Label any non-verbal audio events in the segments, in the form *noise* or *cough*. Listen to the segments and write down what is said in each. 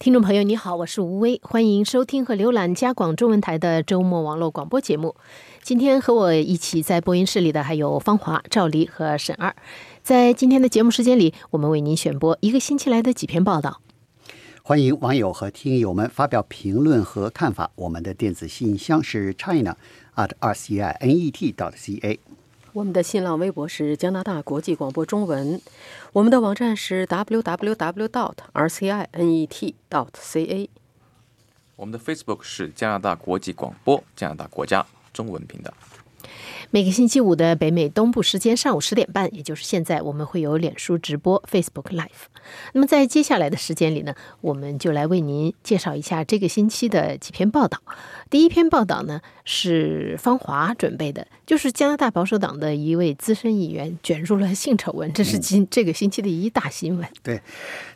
听众朋友，你好，我是吴威，欢迎收听和浏览加广中文台的周末网络广播节目。今天和我一起在播音室里的还有方华、赵黎和沈二。在今天的节目时间里，我们为您选播一个星期来的几篇报道。欢迎网友和听友们发表评论和看法。我们的电子信箱是 china at r c i n e t dot c a。我们的新浪微博是加拿大国际广播中文，我们的网站是 www.dot.rcinet.dot.ca，我们的 Facebook 是加拿大国际广播加拿大国家中文频道。每个星期五的北美东部时间上午十点半，也就是现在，我们会有脸书直播 Facebook Live。那么在接下来的时间里呢，我们就来为您介绍一下这个星期的几篇报道。第一篇报道呢是方华准备的，就是加拿大保守党的一位资深议员卷入了性丑闻，这是今这个星期的一大新闻。对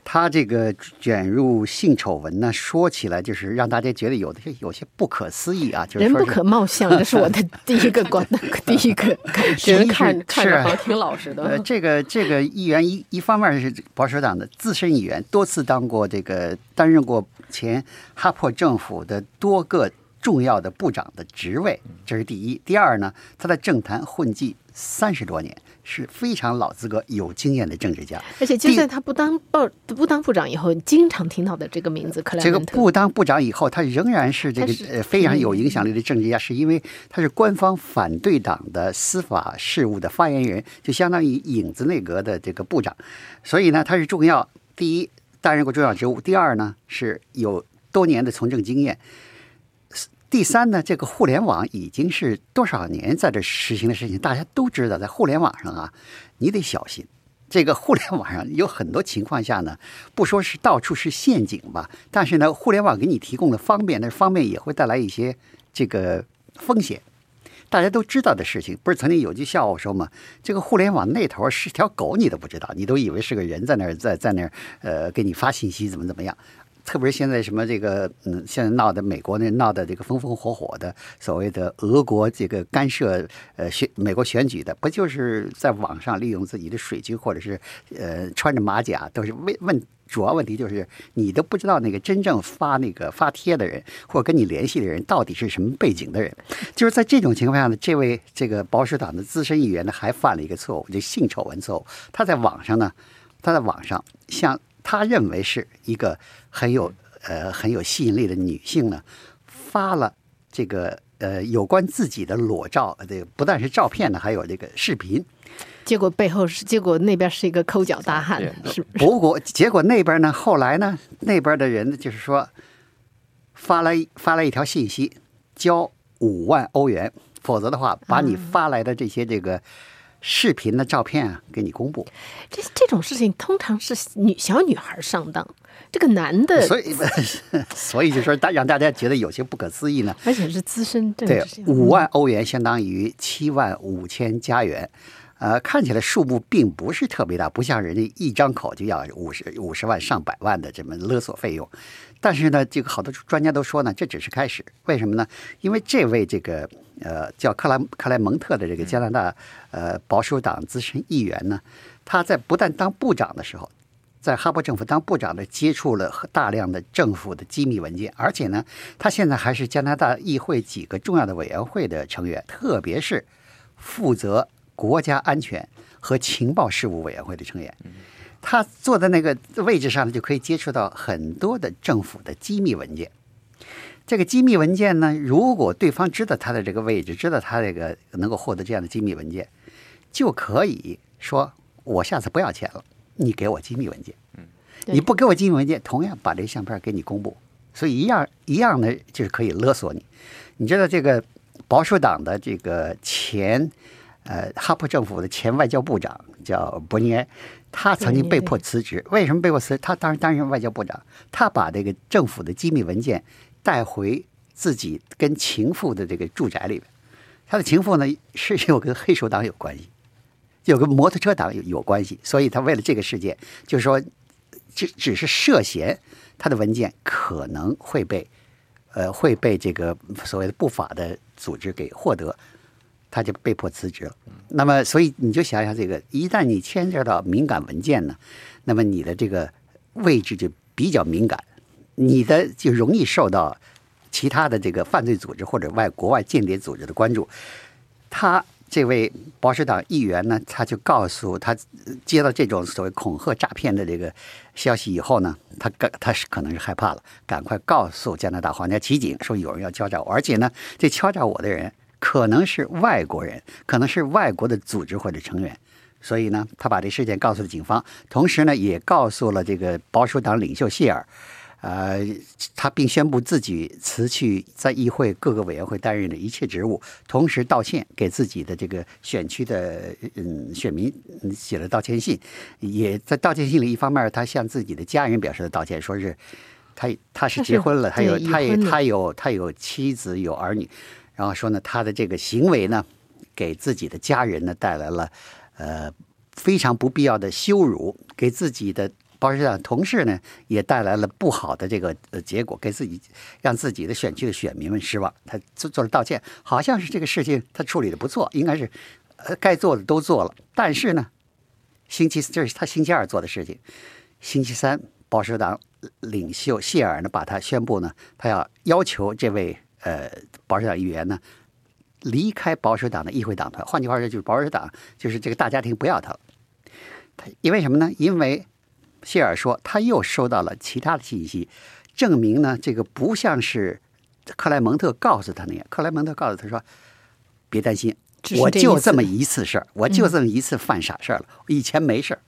他这个卷入性丑闻呢，说起来就是让大家觉得有的有些不可思议啊，就是人不可貌相，这是我的第一个观第一个感觉。人 *laughs* 看看着好像挺老实的。呃，这个这个议员一一方面是保守党的资深议员，多次当过这个担任过前哈珀政府的多个。重要的部长的职位，这是第一。第二呢，他在政坛混迹三十多年，是非常老资格、有经验的政治家。而且就在他不当部不当部长以后，经常听到的这个名字克莱这个不当部长以后，他仍然是这个呃非常有影响力的政治家，是因为他是官方反对党的司法事务的发言人，就相当于影子内阁的这个部长。所以呢，他是重要。第一，担任过重要职务；第二呢，是有多年的从政经验。第三呢，这个互联网已经是多少年在这实行的事情，大家都知道，在互联网上啊，你得小心。这个互联网上有很多情况下呢，不说是到处是陷阱吧，但是呢，互联网给你提供的方便，那方便也会带来一些这个风险。大家都知道的事情，不是曾经有句笑话说嘛，这个互联网那头是条狗，你都不知道，你都以为是个人在那儿在在那儿呃给你发信息，怎么怎么样。特别是现在什么这个嗯，现在闹的美国那闹的这个风风火火的所谓的俄国这个干涉呃选美国选举的，不就是在网上利用自己的水军或者是呃穿着马甲，都是问问主要问题就是你都不知道那个真正发那个发帖的人或者跟你联系的人到底是什么背景的人。就是在这种情况下呢，这位这个保守党的资深议员呢还犯了一个错误，就性丑闻错误。他在网上呢，他在网上向。他认为是一个很有呃很有吸引力的女性呢，发了这个呃有关自己的裸照，这个不但是照片呢，还有这个视频。结果背后是，结果那边是一个抠脚大汉，是不过结果那边呢，后来呢，那边的人就是说发来发来一条信息，交五万欧元，否则的话，把你发来的这些这个。视频的照片啊，给你公布。这这种事情通常是女小女孩上当，这个男的，所以 *laughs* 所以就说大让大家觉得有些不可思议呢。而且是资深政治对，五万欧元相当于七万五千加元，呃，看起来数目并不是特别大，不像人家一张口就要五十五十万上百万的这么勒索费用。但是呢，这个好多专家都说呢，这只是开始。为什么呢？因为这位这个呃叫克莱克莱蒙特的这个加拿大呃保守党资深议员呢，他在不但当部长的时候，在哈珀政府当部长的接触了大量的政府的机密文件，而且呢，他现在还是加拿大议会几个重要的委员会的成员，特别是负责国家安全和情报事务委员会的成员。他坐在那个位置上呢，就可以接触到很多的政府的机密文件。这个机密文件呢，如果对方知道他的这个位置，知道他这个能够获得这样的机密文件，就可以说我下次不要钱了，你给我机密文件。嗯，你不给我机密文件，同样把这相片给你公布，所以一样一样的就是可以勒索你。你知道这个保守党的这个前呃哈珀政府的前外交部长叫伯尼埃。他曾经被迫辞职，为什么被迫辞？他当时担任外交部长，他把这个政府的机密文件带回自己跟情妇的这个住宅里面。他的情妇呢是有跟黑手党有关系，有跟摩托车党有有关系，所以他为了这个事件，就是说只只是涉嫌他的文件可能会被呃会被这个所谓的不法的组织给获得。他就被迫辞职了。那么，所以你就想想这个，一旦你牵涉到敏感文件呢，那么你的这个位置就比较敏感。你的就容易受到其他的这个犯罪组织或者外国外间谍组织的关注。他这位保守党议员呢，他就告诉他接到这种所谓恐吓诈骗的这个消息以后呢，他赶他是可能是害怕了，赶快告诉加拿大皇家骑警说有人要敲诈我，而且呢，这敲诈我的人可能是外国人，可能是外国的组织或者成员。所以呢，他把这事件告诉了警方，同时呢，也告诉了这个保守党领袖谢尔，呃，他并宣布自己辞去在议会各个委员会担任的一切职务，同时道歉，给自己的这个选区的嗯选民写了道歉信，也在道歉信里，一方面他向自己的家人表示了道歉，说是他他是结婚了，他有他有他有他有妻子有儿女，然后说呢，他的这个行为呢，给自己的家人呢带来了。呃，非常不必要的羞辱，给自己的保守党同事呢，也带来了不好的这个呃结果，给自己让自己的选区的选民们失望。他做做了道歉，好像是这个事情他处理的不错，应该是呃该做的都做了。但是呢，星期四这是他星期二做的事情，星期三保守党领袖谢尔呢把他宣布呢，他要要求这位呃保守党议员呢。离开保守党的议会党团，换句话说，就是保守党就是这个大家庭不要他了。他因为什么呢？因为谢尔说他又收到了其他的信息，证明呢这个不像是克莱蒙特告诉他那样。克莱蒙特告诉他说：“别担心，我就这么一次事儿，我就这么一次犯傻事儿了，以前没事儿。”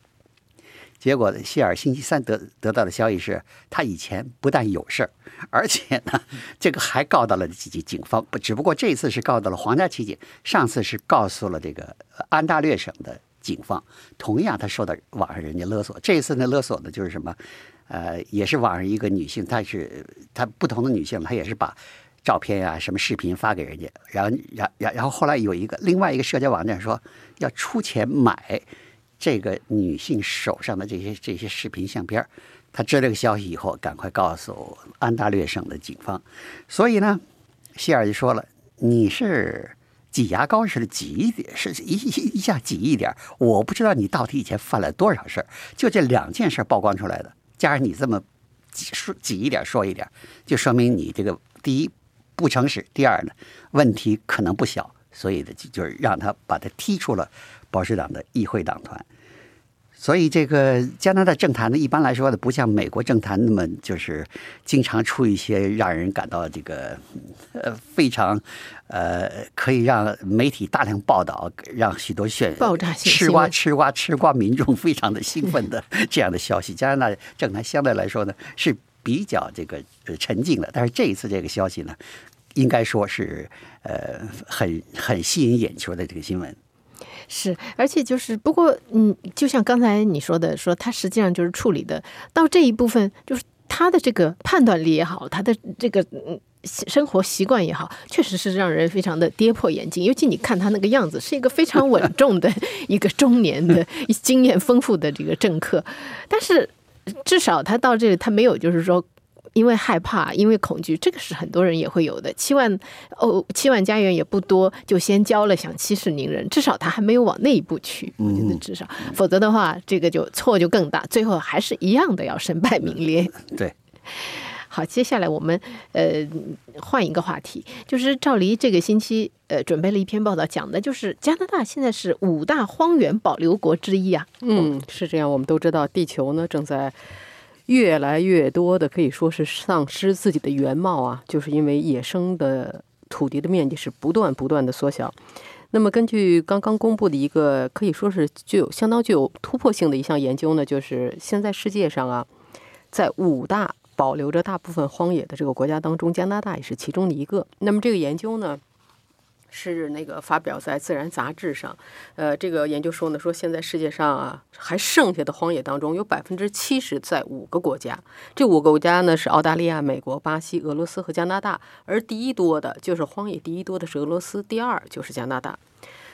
结果，谢尔星期三得得到的消息是，他以前不但有事儿，而且呢，这个还告到了警警方。不，只不过这次是告到了皇家骑警，上次是告诉了这个安大略省的警方。同样，他受到网上人家勒索。这一次呢，勒索的就是什么？呃，也是网上一个女性，她是她不同的女性，她也是把照片呀、什么视频发给人家。然后，然然然后后来有一个另外一个社交网站说要出钱买。这个女性手上的这些这些视频相片他知道这个消息以后，赶快告诉安大略省的警方。所以呢，希尔就说了：“你是挤牙膏似的挤一点，是一一下挤一点。我不知道你到底以前犯了多少事，就这两件事曝光出来的，加上你这么挤说挤一点说一点，就说明你这个第一不诚实，第二呢问题可能不小。所以呢，就就是让他把他踢出了。”保守党的议会党团，所以这个加拿大政坛呢，一般来说呢，不像美国政坛那么就是经常出一些让人感到这个呃非常呃可以让媒体大量报道，让许多选爆炸性吃瓜吃瓜吃瓜民众非常的兴奋的 *laughs* 这样的消息。加拿大政坛相对来说呢是比较这个沉静的，但是这一次这个消息呢，应该说是呃很很吸引眼球的这个新闻。是，而且就是，不过，嗯，就像刚才你说的，说他实际上就是处理的到这一部分，就是他的这个判断力也好，他的这个嗯生活习惯也好，确实是让人非常的跌破眼镜。尤其你看他那个样子，是一个非常稳重的一个中年的经验丰富的这个政客，但是至少他到这里，他没有就是说。因为害怕，因为恐惧，这个是很多人也会有的。七万哦，七万家园也不多，就先交了，想息事宁人。至少他还没有往那一步去，我觉得至少，否则的话，这个就错就更大，最后还是一样的要身败名裂。*laughs* 对，好，接下来我们呃换一个话题，就是赵黎这个星期呃准备了一篇报道，讲的就是加拿大现在是五大荒原保留国之一啊。嗯，是这样，我们都知道地球呢正在。越来越多的可以说是丧失自己的原貌啊，就是因为野生的土地的面积是不断不断的缩小。那么，根据刚刚公布的一个可以说是具有相当具有突破性的一项研究呢，就是现在世界上啊，在五大保留着大部分荒野的这个国家当中，加拿大也是其中的一个。那么，这个研究呢？是那个发表在《自然》杂志上，呃，这个研究说呢，说现在世界上啊，还剩下的荒野当中，有百分之七十在五个国家，这五个国家呢是澳大利亚、美国、巴西、俄罗斯和加拿大，而第一多的就是荒野第一多的是俄罗斯，第二就是加拿大。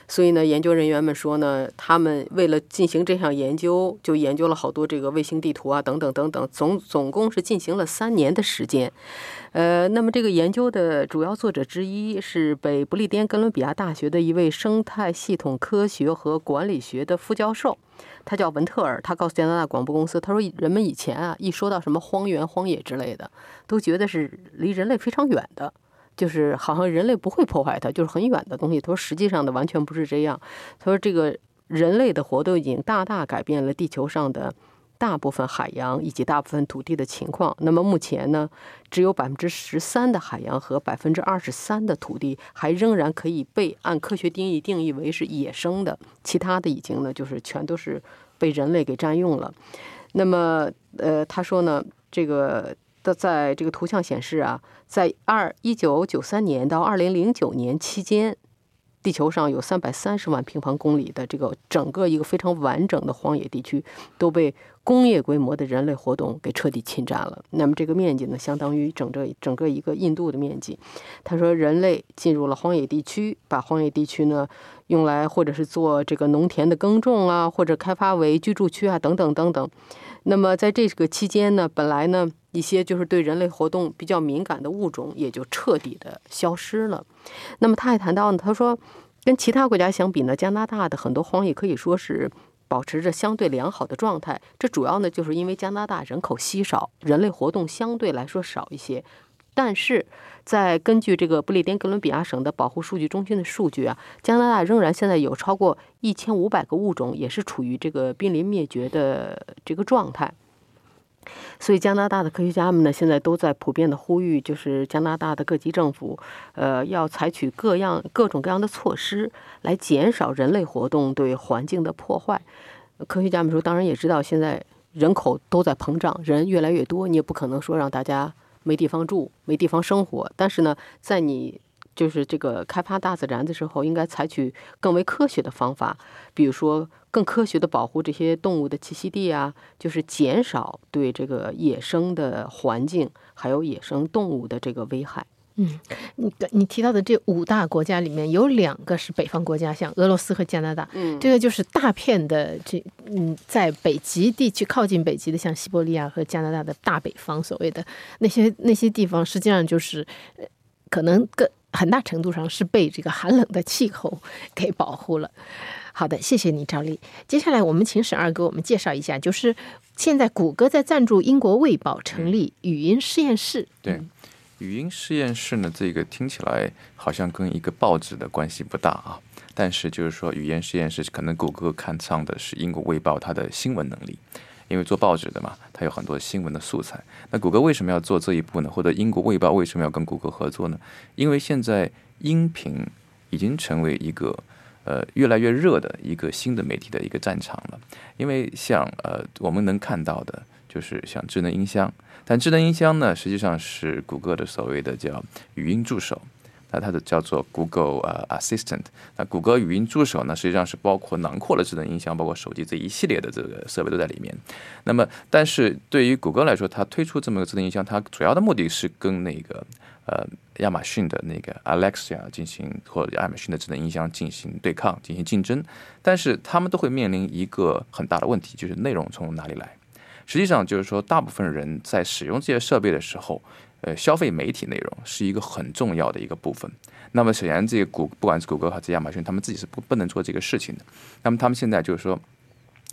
所以呢，研究人员们说呢，他们为了进行这项研究，就研究了好多这个卫星地图啊，等等等等，总总共是进行了三年的时间。呃，那么这个研究的主要作者之一是北不列颠哥伦比亚大学的一位生态系统科学和管理学的副教授，他叫文特尔。他告诉加拿大广播公司，他说人们以前啊，一说到什么荒原、荒野之类的，都觉得是离人类非常远的。就是好像人类不会破坏它，就是很远的东西。他说，实际上的完全不是这样。他说，这个人类的活动已经大大改变了地球上的大部分海洋以及大部分土地的情况。那么目前呢，只有百分之十三的海洋和百分之二十三的土地还仍然可以被按科学定义定义为是野生的，其他的已经呢就是全都是被人类给占用了。那么，呃，他说呢，这个。的在这个图像显示啊，在二一九九三年到二零零九年期间，地球上有三百三十万平方公里的这个整个一个非常完整的荒野地区都被工业规模的人类活动给彻底侵占了。那么这个面积呢，相当于整个整个一个印度的面积。他说，人类进入了荒野地区，把荒野地区呢用来或者是做这个农田的耕种啊，或者开发为居住区啊，等等等等。那么在这个期间呢，本来呢。一些就是对人类活动比较敏感的物种也就彻底的消失了。那么他还谈到呢，他说，跟其他国家相比呢，加拿大的很多荒野可以说是保持着相对良好的状态。这主要呢就是因为加拿大人口稀少，人类活动相对来说少一些。但是在根据这个不列颠哥伦比亚省的保护数据中心的数据啊，加拿大仍然现在有超过一千五百个物种也是处于这个濒临灭绝的这个状态。所以，加拿大的科学家们呢，现在都在普遍的呼吁，就是加拿大的各级政府，呃，要采取各样各种各样的措施，来减少人类活动对环境的破坏。科学家们说，当然也知道，现在人口都在膨胀，人越来越多，你也不可能说让大家没地方住、没地方生活。但是呢，在你就是这个开发大自然的时候，应该采取更为科学的方法，比如说更科学的保护这些动物的栖息地啊，就是减少对这个野生的环境还有野生动物的这个危害。嗯，你你提到的这五大国家里面有两个是北方国家，像俄罗斯和加拿大。嗯，这个就是大片的这嗯，在北极地区靠近北极的，像西伯利亚和加拿大的大北方，所谓的那些那些地方，实际上就是可能更。很大程度上是被这个寒冷的气候给保护了。好的，谢谢你，赵丽。接下来我们请沈二给我们介绍一下，就是现在谷歌在赞助英国卫报成立语音实验室。对，语音实验室呢，这个听起来好像跟一个报纸的关系不大啊。但是就是说，语言实验室可能谷歌看上的是英国卫报它的新闻能力。因为做报纸的嘛，它有很多新闻的素材。那谷歌为什么要做这一步呢？或者英国卫报为什么要跟谷歌合作呢？因为现在音频已经成为一个呃越来越热的一个新的媒体的一个战场了。因为像呃我们能看到的，就是像智能音箱，但智能音箱呢，实际上是谷歌的所谓的叫语音助手。那它的叫做 Google 呃 Assistant，那谷歌语音助手呢，实际上是包括囊括了智能音箱，包括手机这一系列的这个设备都在里面。那么，但是对于谷歌来说，它推出这么个智能音箱，它主要的目的是跟那个呃亚马逊的那个 Alexa 进行或者亚马逊的智能音箱进行对抗、进行竞争。但是他们都会面临一个很大的问题，就是内容从哪里来？实际上就是说，大部分人在使用这些设备的时候。呃，消费媒体内容是一个很重要的一个部分。那么，显然这个谷不管是谷歌还是亚马逊，他们自己是不不能做这个事情的。那么，他们现在就是说，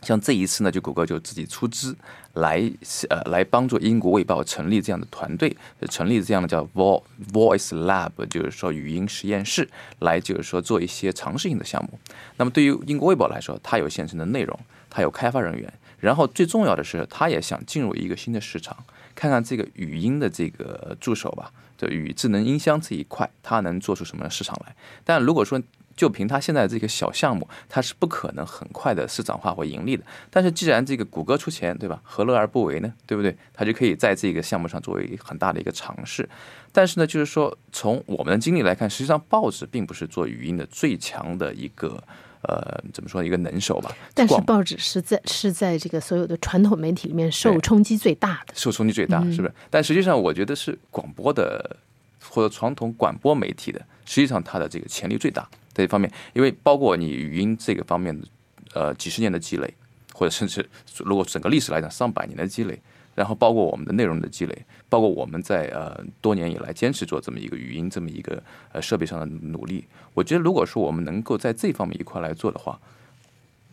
像这一次呢，就谷歌就自己出资来呃来帮助英国卫报成立这样的团队，成立这样的叫 Voice Lab，就是说语音实验室，来就是说做一些尝试性的项目。那么，对于英国卫报来说，它有现成的内容，它有开发人员，然后最重要的是，他也想进入一个新的市场。看看这个语音的这个助手吧，就与智能音箱这一块，它能做出什么市场来？但如果说就凭它现在这个小项目，它是不可能很快的市场化或盈利的。但是既然这个谷歌出钱，对吧？何乐而不为呢？对不对？它就可以在这个项目上作为很大的一个尝试。但是呢，就是说从我们的经历来看，实际上报纸并不是做语音的最强的一个。呃，怎么说一个能手吧？但是报纸是在是在这个所有的传统媒体里面受冲击最大的，受冲击最大，是不是？但实际上，我觉得是广播的或者传统广播媒体的，实际上它的这个潜力最大。这一方面，因为包括你语音这个方面的呃几十年的积累，或者甚至如果整个历史来讲上百年的积累，然后包括我们的内容的积累，包括我们在呃多年以来坚持做这么一个语音这么一个呃设备上的努力，我觉得如果说我们能够在这方面一块来做的话，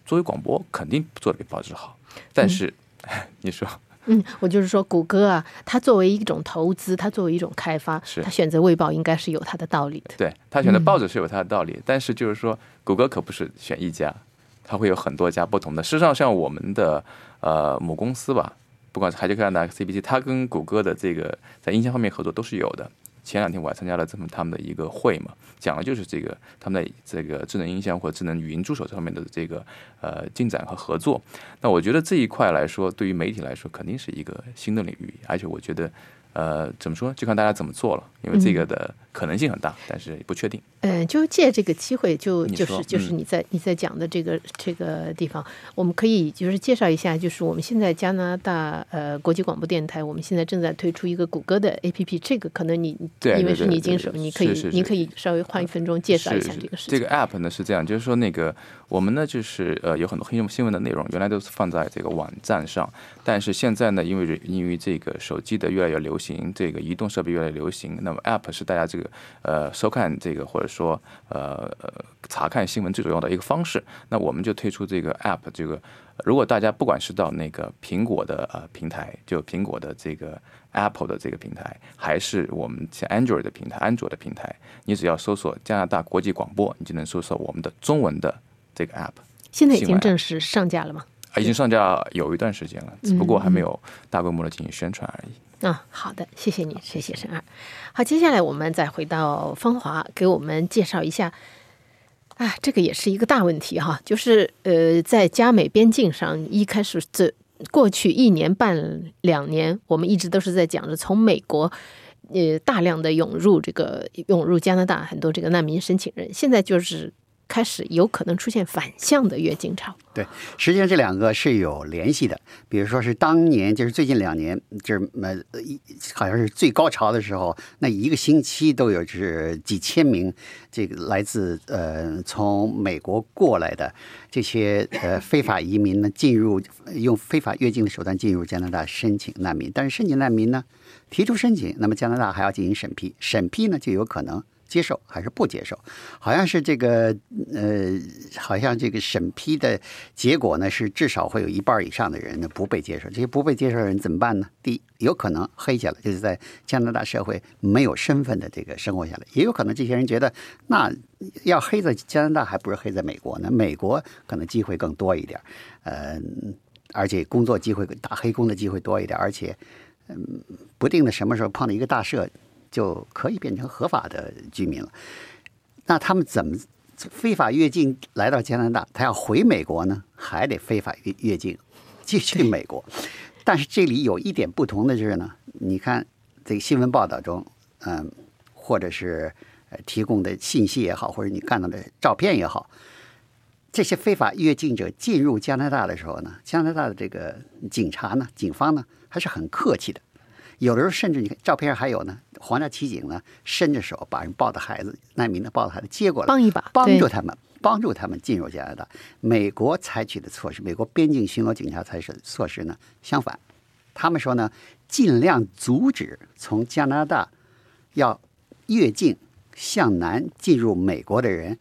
作为广播肯定做的比报纸好。但是、*laughs* 你说嗯，我就是说，谷歌啊，它作为一种投资，它作为一种开发，是它选择卫报应该是有它的道理的。对它选择报纸是有它的道理，但是就是说，谷歌可不是选一家，它会有很多家不同的。事实上，像我们的呃母公司吧，不管是海杰克兰达、CBC，他跟谷歌的这个在音箱方面合作都是有的。前两天我还参加了这么他们的一个会嘛，讲的就是这个他们的这个智能音箱或智能语音助手上面的这个呃进展和合作。那我觉得这一块来说，对于媒体来说肯定是一个新的领域，而且我觉得呃怎么说，就看大家怎么做了，因为这个的可能性很大，但是不确定。嗯，就借这个机会就，就是就是嗯你在你在讲的这个这个地方，我们可以就是介绍一下，就是我们现在加拿大呃国际广播电台，我们现在正在推出一个谷歌的 APP，这个可能你对因为是你经手，你可以你可以稍微花一分钟介绍一下这个事情。这个 app 呢是这样，就是说那个我们呢就是呃有很多黑新闻的内容，原来都是放在这个网站上，但是现在呢，因为因为这个手机的越来越流行，这个移动设备越来越流行，那么 app 是大家这个呃收看这个或者说呃呃查看新闻最主要的一个方式。那我们就推出这个 app，这个如果大家不管是到那个苹果的呃平台，就苹果的这个 Apple 的这个平台，还是我们像 Android 的平台、安卓的平台，你只要搜索加拿大国际广播，你就能搜索我们的中文的这个 app。现在已经正式上架了吗？啊已经上架有一段时间了，只不过还没有大规模的进行宣传而已。啊，好的，谢谢你，谢谢沈二。好，接下来我们再回到芳华，给我们介绍一下。啊，这个也是一个大问题哈，就是呃，在加美边境上，一开始这过去一年半两年，我们一直都是在讲着从美国呃大量的涌入这个涌入加拿大很多这个难民申请人，现在就是开始有可能出现反向的越境潮。对，实际上这两个是有联系的。比如说是当年，就是最近两年，就是呃，一好像是最高潮的时候，那一个星期都有是几千名这个来自呃从美国过来的这些呃非法移民呢，进入用非法越境的手段进入加拿大申请难民。但是申请难民呢，提出申请，那么加拿大还要进行审批，审批呢就有可能。接受还是不接受？好像是这个呃，好像这个审批的结果呢，是至少会有一半以上的人呢不被接受。这些不被接受的人怎么办呢？第一，有可能黑下来，就是在加拿大社会没有身份的这个生活下来；也有可能这些人觉得，那要黑在加拿大，还不如黑在美国呢。美国可能机会更多一点，呃，而且工作机会、打黑工的机会多一点，而且嗯，不定的什么时候碰到一个大赦。就可以变成合法的居民了。那他们怎么非法越境来到加拿大？他要回美国呢，还得非法越越境继续美国。但是这里有一点不同的就是呢，你看这个新闻报道中，嗯，或者是提供的信息也好，或者你看到的照片也好，这些非法越境者进入加拿大的时候呢，加拿大的这个警察呢，警方呢还是很客气的。有的时候甚至你看照片上还有呢，皇家骑警呢伸着手把人抱的孩子、难民的抱的孩子接过来，帮一把，帮助他们，帮助他们进入加拿大。美国采取的措施，美国边境巡逻警察采取的措施呢，相反，他们说呢，尽量阻止从加拿大要越境向南进入美国的人，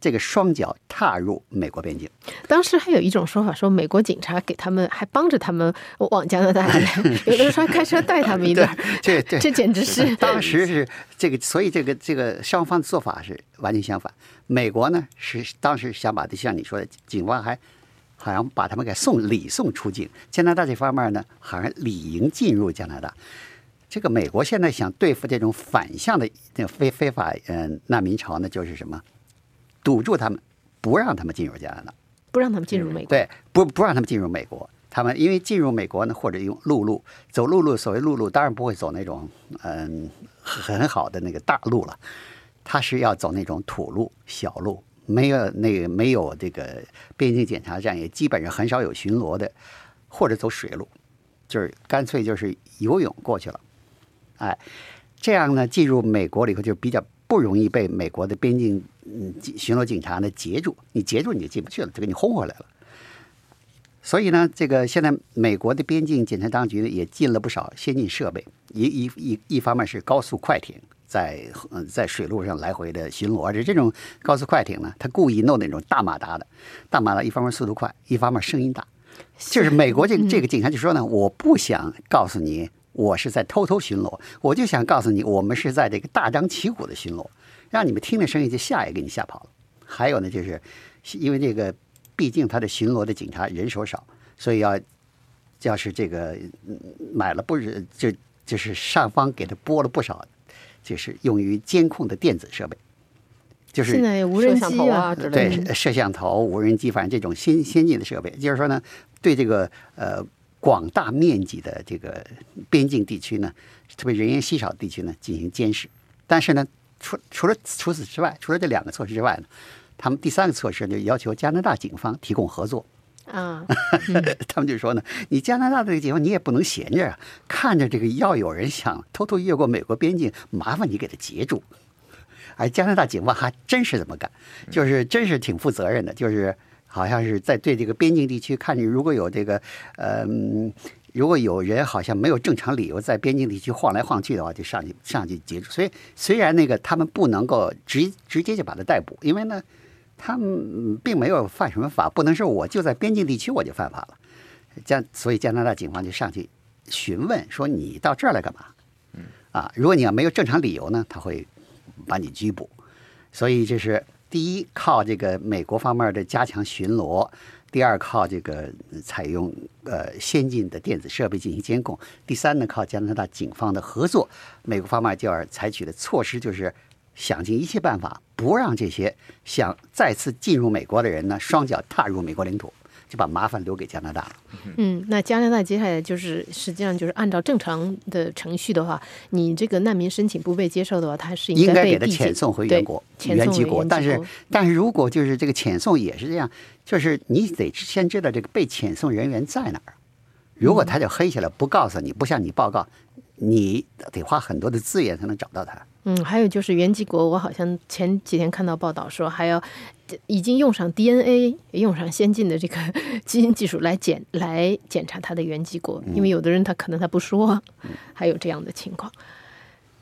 这个双脚踏入美国边境。当时还有一种说法，说美国警察给他们还帮着他们往加拿大来，*laughs* 有的时候开车带他们一段，这这这简直是当时是这个，所以这个这个双方的做法是完全相反。美国呢是当时想把这像你说的，警方还好像把他们给送礼送出境。加拿大这方面呢，好像理应进入加拿大。这个美国现在想对付这种反向的这个非非法嗯、呃、难民潮呢，就是什么，堵住他们，不让他们进入加拿大。不让他们进入美国。对，不不让他们进入美国。他们因为进入美国呢，或者用陆路走陆路，所谓陆路当然不会走那种嗯很好的那个大路了，他是要走那种土路、小路，没有那个没有这个边境检查站，也基本上很少有巡逻的，或者走水路，就是干脆就是游泳过去了，哎，这样呢进入美国了以后就比较不容易被美国的边境嗯巡逻警察呢截住，你截住你就进不去了，就给你轰回来了。所以呢，这个现在美国的边境检查当局呢也进了不少先进设备，一一一一方面是高速快艇在嗯在水路上来回的巡逻，而且这种高速快艇呢，它故意弄那种大马达的，大马达一方面速度快，一方面声音大。就是美国这个这个警察就说呢，我不想告诉你我是在偷偷巡逻，我就想告诉你我们是在这个大张旗鼓的巡逻，让你们听了声音就吓也给你吓跑了。还有呢，就是因为这个。毕竟他的巡逻的警察人手少，所以要要是这个买了不是就就是上方给他拨了不少，就是用于监控的电子设备，就是现在无人机啊之类的，对摄像头、无人机，反正这种先先进的设备，就是说呢，对这个呃广大面积的这个边境地区呢，特别人烟稀少地区呢进行监视。但是呢，除除了除此之外，除了这两个措施之外呢。他们第三个措施就要求加拿大警方提供合作啊，*laughs* 他们就说呢，你加拿大这个警方你也不能闲着啊，看着这个要有人想偷偷越过美国边境，麻烦你给他截住。而加拿大警方还真是这么干，就是 *laughs* 真是挺负责任的，就是好像是在对这个边境地区看你如果有这个呃，如果有人好像没有正常理由在边境地区晃来晃去的话，就上去上去截住。所以虽然那个他们不能够直直接就把他逮捕，因为呢。他们并没有犯什么法，不能说我就在边境地区我就犯法了。加所以加拿大警方就上去询问说你到这儿来干嘛？嗯啊，如果你要没有正常理由呢，他会把你拘捕。所以这是第一，靠这个美国方面的加强巡逻；第二，靠这个采用呃先进的电子设备进行监控；第三呢，靠加拿大警方的合作。美国方面就要采取的措施就是。想尽一切办法，不让这些想再次进入美国的人呢，双脚踏入美国领土，就把麻烦留给加拿大了。嗯，那加拿大接下来就是，实际上就是按照正常的程序的话，你这个难民申请不被接受的话，他是应该给他遣送回原国、原籍国。但是，但是如果就是这个遣送也是这样，就是你得先知道这个被遣送人员在哪儿。如果他就黑起来不告诉你，不向你报告，你得花很多的资源才能找到他。嗯，还有就是原籍国，我好像前几天看到报道说，还要已经用上 DNA，用上先进的这个 *laughs* 基因技术来检来检查他的原籍国，因为有的人他可能他不说，*laughs* 还有这样的情况。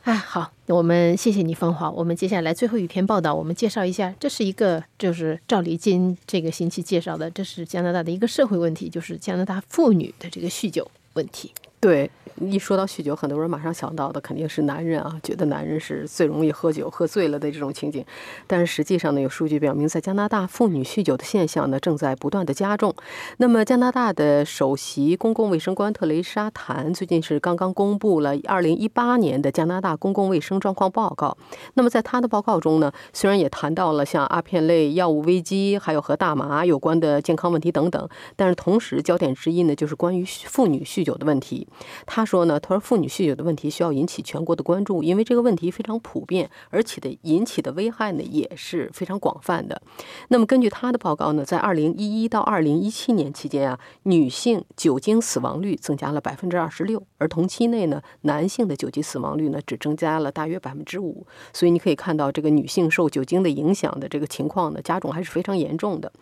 哎，好，我们谢谢你，芳华。我们接下来最后一篇报道，我们介绍一下，这是一个就是赵立金这个星期介绍的，这是加拿大的一个社会问题，就是加拿大妇女的这个酗酒问题。对。一说到酗酒，很多人马上想到的肯定是男人啊，觉得男人是最容易喝酒、喝醉了的这种情景。但是实际上呢，有数据表明，在加拿大，妇女酗酒的现象呢正在不断的加重。那么，加拿大的首席公共卫生官特蕾莎谭最近是刚刚公布了2018年的加拿大公共卫生状况报告。那么，在他的报告中呢，虽然也谈到了像阿片类药物危机，还有和大麻有关的健康问题等等，但是同时焦点之一呢就是关于妇女酗酒的问题。他说呢，他说妇女酗酒的问题需要引起全国的关注，因为这个问题非常普遍，而且的引起的危害呢也是非常广泛的。那么根据他的报告呢，在二零一一到二零一七年期间啊，女性酒精死亡率增加了百分之二十六，而同期内呢，男性的酒精死亡率呢只增加了大约百分之五。所以你可以看到，这个女性受酒精的影响的这个情况呢，加重还是非常严重的。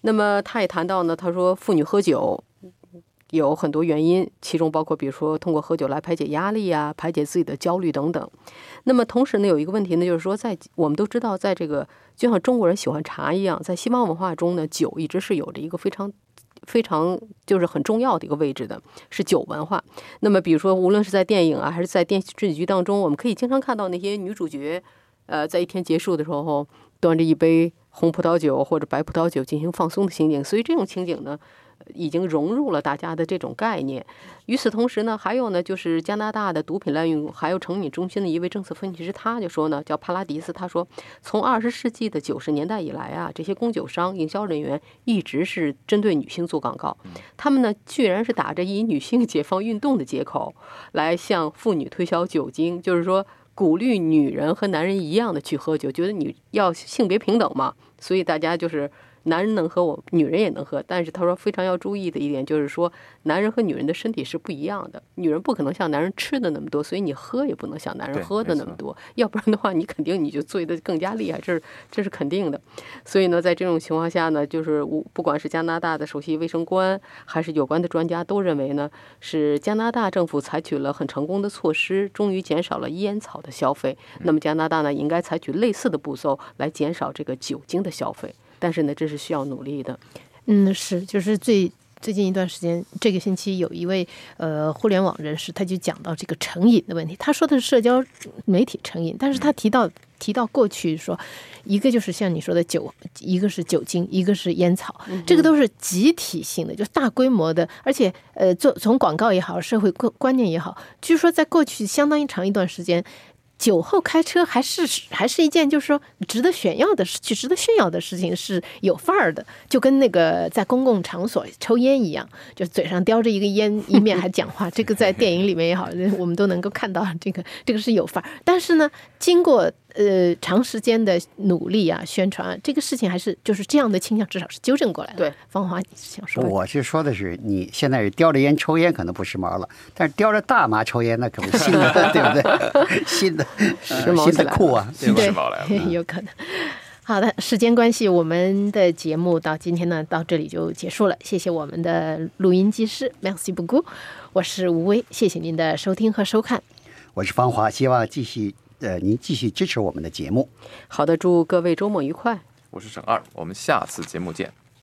那么他也谈到呢，他说妇女喝酒。有很多原因，其中包括比如说通过喝酒来排解压力啊，排解自己的焦虑等等。那么同时呢，有一个问题呢，就是说在我们都知道，在这个就像中国人喜欢茶一样，在西方文化中呢，酒一直是有着一个非常非常就是很重要的一个位置的，是酒文化。那么比如说，无论是在电影啊，还是在电视剧当中，我们可以经常看到那些女主角，呃，在一天结束的时候，端着一杯红葡萄酒或者白葡萄酒进行放松的情景。所以这种情景呢。已经融入了大家的这种概念。与此同时呢，还有呢，就是加拿大的毒品滥用还有成瘾中心的一位政策分析师，他就说呢，叫帕拉迪斯，他说，从二十世纪的九十年代以来啊，这些供酒商、营销人员一直是针对女性做广告，他们呢，居然是打着以女性解放运动的借口来向妇女推销酒精，就是说鼓励女人和男人一样的去喝酒，觉得你要性别平等嘛，所以大家就是。男人能喝，我女人也能喝。但是他说非常要注意的一点就是说，男人和女人的身体是不一样的，女人不可能像男人吃的那么多，所以你喝也不能像男人喝的那么多，要不然的话，你肯定你就醉得更加厉害，这是 *laughs* 这是肯定的。所以呢，在这种情况下呢，就是我不管是加拿大的首席卫生官，还是有关的专家，都认为呢，是加拿大政府采取了很成功的措施，终于减少了烟草的消费。那么加拿大呢，应该采取类似的步骤来减少这个酒精的消费。但是呢，这是需要努力的。嗯，是，就是最最近一段时间，这个星期有一位呃互联网人士，他就讲到这个成瘾的问题。他说的是社交媒体成瘾，但是他提到提到过去说，一个就是像你说的酒，一个是酒精，一个是烟草，这个都是集体性的，就大规模的，而且呃，做从广告也好，社会观观念也好，据说在过去相当长一段时间。酒后开车还是还是一件就是说值得炫耀的事，值得炫耀的事情是有范儿的，就跟那个在公共场所抽烟一样，就嘴上叼着一个烟，一面还讲话。*laughs* 这个在电影里面也好，我们都能够看到这个这个是有范儿。但是呢，经过呃长时间的努力啊，宣传啊，这个事情还是就是这样的倾向，至少是纠正过来了。对，芳华，你是想说？我是说的是，你现在是叼着烟抽烟可能不时髦了，但是叼着大麻抽烟那可不新的，*laughs* 对不对？新的时髦新的酷啊，对时髦来了有可能。好的，时间关系，我们的节目到今天呢到这里就结束了。谢谢我们的录音技师，Merci beaucoup。我是吴威，谢谢您的收听和收看。我是芳华，希望继续呃您继续支持我们的节目。好的，祝各位周末愉快。我是沈二，我们下次节目见。